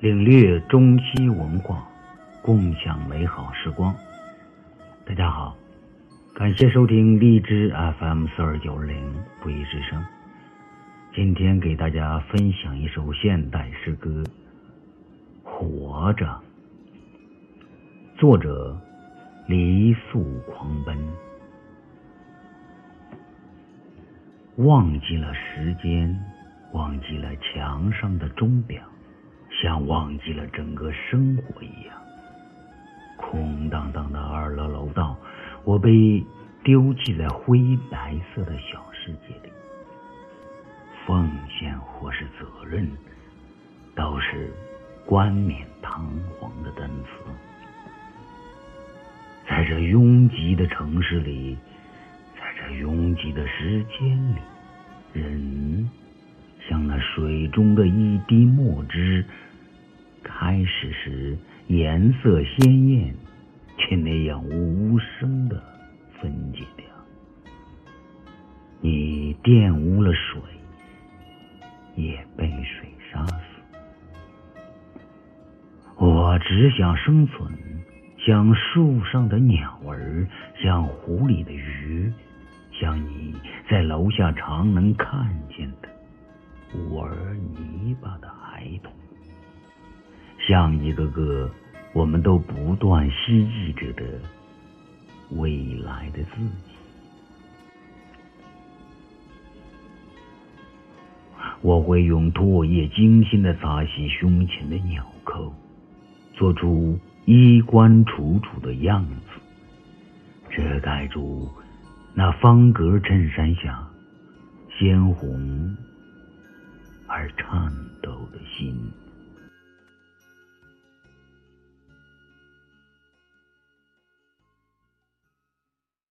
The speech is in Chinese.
领略中西文化，共享美好时光。大家好，感谢收听荔枝 FM 四二九零不一之声。今天给大家分享一首现代诗歌《活着》，作者离宿狂奔，忘记了时间，忘记了墙上的钟表。像忘记了整个生活一样，空荡荡的二楼楼道，我被丢弃在灰白色的小世界里。奉献或是责任，都是冠冕堂皇的单词。在这拥挤的城市里，在这拥挤的时间里，人像那水中的一滴墨汁。开始时颜色鲜艳，却那样无声的分解掉。你玷污了水，也被水杀死。我只想生存，像树上的鸟儿，像湖里的鱼，像你在楼下常能看见的玩泥巴的孩童。像一个个我们都不断希冀着的未来的自己，我会用唾液精心的擦洗胸前的纽扣，做出衣冠楚楚的样子，遮盖住那方格衬衫下鲜红而颤抖的心。